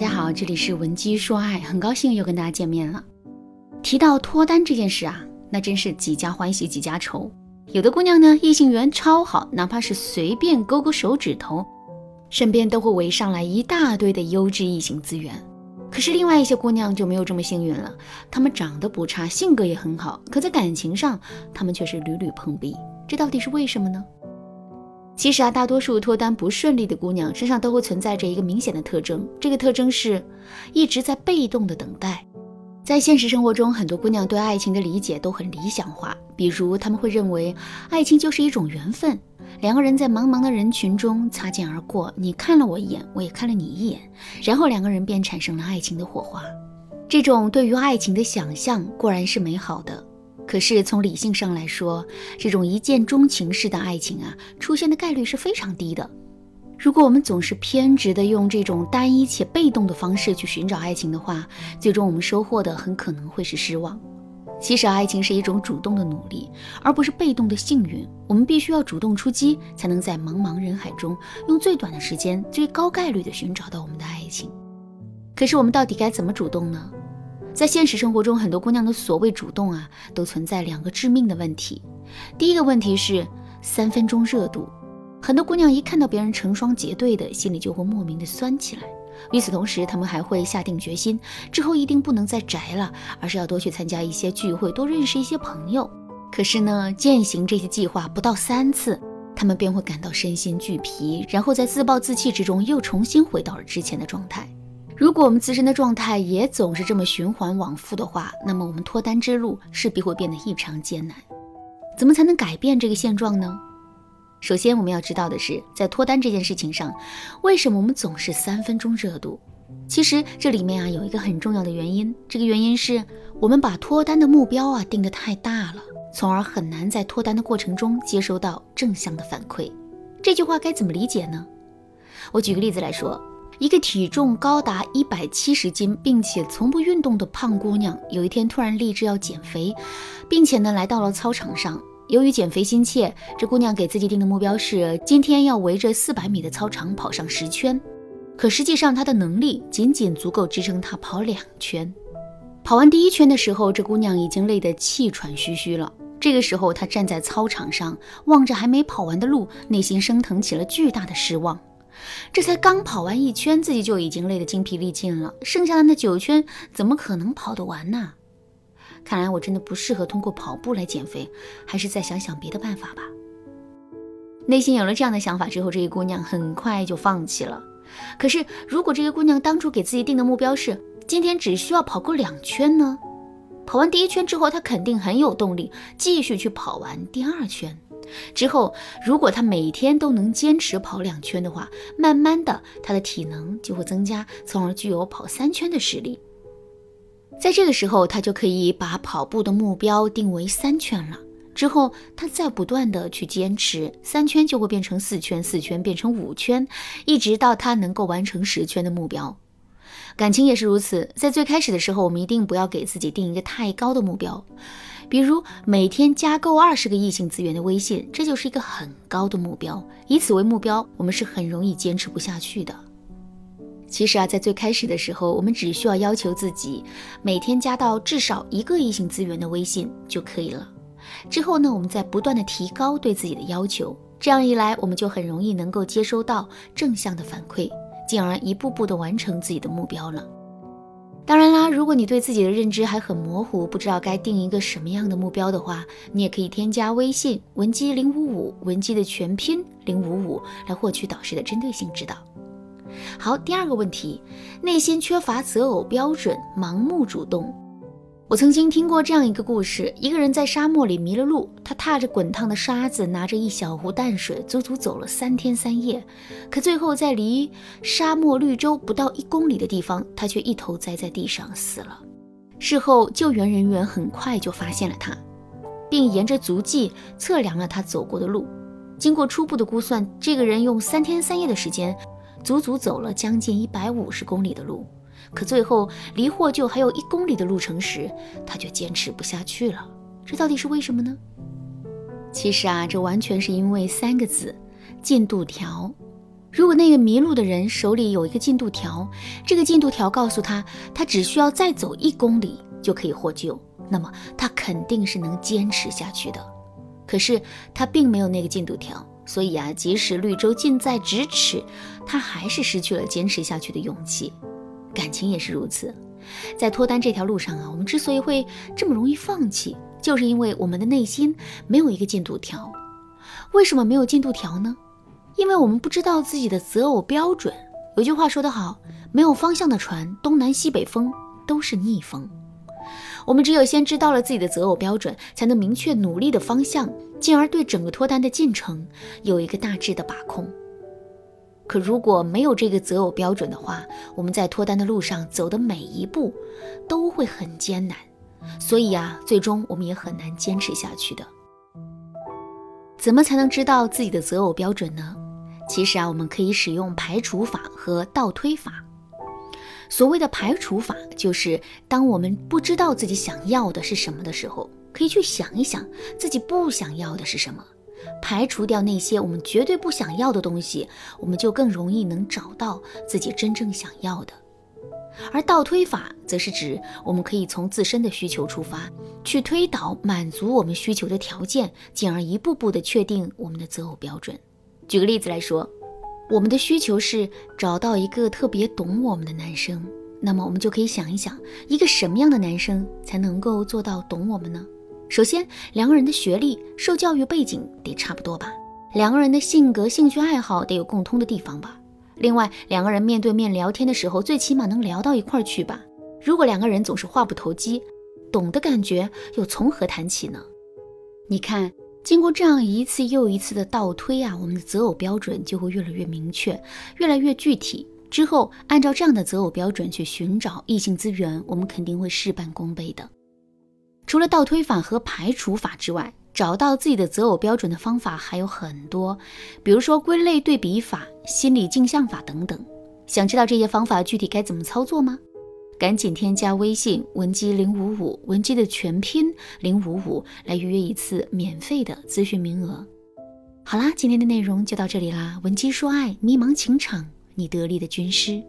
大家好，这里是文姬说爱，很高兴又跟大家见面了。提到脱单这件事啊，那真是几家欢喜几家愁。有的姑娘呢，异性缘超好，哪怕是随便勾勾手指头，身边都会围上来一大堆的优质异性资源。可是另外一些姑娘就没有这么幸运了，她们长得不差，性格也很好，可在感情上，她们却是屡屡碰壁。这到底是为什么呢？其实啊，大多数脱单不顺利的姑娘身上都会存在着一个明显的特征，这个特征是一直在被动的等待。在现实生活中，很多姑娘对爱情的理解都很理想化，比如她们会认为爱情就是一种缘分，两个人在茫茫的人群中擦肩而过，你看了我一眼，我也看了你一眼，然后两个人便产生了爱情的火花。这种对于爱情的想象固然是美好的。可是从理性上来说，这种一见钟情式的爱情啊，出现的概率是非常低的。如果我们总是偏执的用这种单一且被动的方式去寻找爱情的话，最终我们收获的很可能会是失望。其实爱情是一种主动的努力，而不是被动的幸运。我们必须要主动出击，才能在茫茫人海中用最短的时间、最高概率的寻找到我们的爱情。可是我们到底该怎么主动呢？在现实生活中，很多姑娘的所谓主动啊，都存在两个致命的问题。第一个问题是三分钟热度，很多姑娘一看到别人成双结对的，心里就会莫名的酸起来。与此同时，她们还会下定决心，之后一定不能再宅了，而是要多去参加一些聚会，多认识一些朋友。可是呢，践行这些计划不到三次，她们便会感到身心俱疲，然后在自暴自弃之中，又重新回到了之前的状态。如果我们自身的状态也总是这么循环往复的话，那么我们脱单之路势必会变得异常艰难。怎么才能改变这个现状呢？首先，我们要知道的是，在脱单这件事情上，为什么我们总是三分钟热度？其实这里面啊有一个很重要的原因，这个原因是我们把脱单的目标啊定得太大了，从而很难在脱单的过程中接收到正向的反馈。这句话该怎么理解呢？我举个例子来说。一个体重高达一百七十斤，并且从不运动的胖姑娘，有一天突然立志要减肥，并且呢来到了操场上。由于减肥心切，这姑娘给自己定的目标是今天要围着四百米的操场跑上十圈。可实际上，她的能力仅仅足够支撑她跑两圈。跑完第一圈的时候，这姑娘已经累得气喘吁吁了。这个时候，她站在操场上，望着还没跑完的路，内心升腾起了巨大的失望。这才刚跑完一圈，自己就已经累得精疲力尽了。剩下的那九圈怎么可能跑得完呢？看来我真的不适合通过跑步来减肥，还是再想想别的办法吧。内心有了这样的想法之后，这个姑娘很快就放弃了。可是，如果这个姑娘当初给自己定的目标是今天只需要跑够两圈呢？跑完第一圈之后，他肯定很有动力继续去跑完第二圈。之后，如果他每天都能坚持跑两圈的话，慢慢的，他的体能就会增加，从而具有跑三圈的实力。在这个时候，他就可以把跑步的目标定为三圈了。之后，他再不断的去坚持，三圈就会变成四圈，四圈变成五圈，一直到他能够完成十圈的目标。感情也是如此，在最开始的时候，我们一定不要给自己定一个太高的目标。比如每天加够二十个异性资源的微信，这就是一个很高的目标。以此为目标，我们是很容易坚持不下去的。其实啊，在最开始的时候，我们只需要要求自己每天加到至少一个异性资源的微信就可以了。之后呢，我们再不断的提高对自己的要求，这样一来，我们就很容易能够接收到正向的反馈，进而一步步的完成自己的目标了。当然啦，如果你对自己的认知还很模糊，不知道该定一个什么样的目标的话，你也可以添加微信文姬零五五，文姬的全拼零五五，来获取导师的针对性指导。好，第二个问题，内心缺乏择偶标准，盲目主动。我曾经听过这样一个故事：一个人在沙漠里迷了路，他踏着滚烫的沙子，拿着一小壶淡水，足足走了三天三夜。可最后，在离沙漠绿洲不到一公里的地方，他却一头栽在地上死了。事后，救援人员很快就发现了他，并沿着足迹测量了他走过的路。经过初步的估算，这个人用三天三夜的时间，足足走了将近一百五十公里的路。可最后离获救还有一公里的路程时，他却坚持不下去了。这到底是为什么呢？其实啊，这完全是因为三个字：进度条。如果那个迷路的人手里有一个进度条，这个进度条告诉他，他只需要再走一公里就可以获救，那么他肯定是能坚持下去的。可是他并没有那个进度条，所以啊，即使绿洲近在咫尺，他还是失去了坚持下去的勇气。感情也是如此，在脱单这条路上啊，我们之所以会这么容易放弃，就是因为我们的内心没有一个进度条。为什么没有进度条呢？因为我们不知道自己的择偶标准。有句话说得好，没有方向的船，东南西北风都是逆风。我们只有先知道了自己的择偶标准，才能明确努力的方向，进而对整个脱单的进程有一个大致的把控。可如果没有这个择偶标准的话，我们在脱单的路上走的每一步都会很艰难，所以啊，最终我们也很难坚持下去的。怎么才能知道自己的择偶标准呢？其实啊，我们可以使用排除法和倒推法。所谓的排除法，就是当我们不知道自己想要的是什么的时候，可以去想一想自己不想要的是什么，排除掉那些我们绝对不想要的东西，我们就更容易能找到自己真正想要的。而倒推法则是指，我们可以从自身的需求出发，去推导满足我们需求的条件，进而一步步地确定我们的择偶标准。举个例子来说，我们的需求是找到一个特别懂我们的男生，那么我们就可以想一想，一个什么样的男生才能够做到懂我们呢？首先，两个人的学历、受教育背景得差不多吧，两个人的性格、兴趣爱好得有共通的地方吧。另外，两个人面对面聊天的时候，最起码能聊到一块儿去吧。如果两个人总是话不投机，懂的感觉又从何谈起呢？你看，经过这样一次又一次的倒推啊，我们的择偶标准就会越来越明确，越来越具体。之后，按照这样的择偶标准去寻找异性资源，我们肯定会事半功倍的。除了倒推法和排除法之外，找到自己的择偶标准的方法还有很多，比如说归类对比法、心理镜像法等等。想知道这些方法具体该怎么操作吗？赶紧添加微信文姬零五五，文姬的全拼零五五，来预约一次免费的咨询名额。好啦，今天的内容就到这里啦。文姬说爱，迷茫情场，你得力的军师。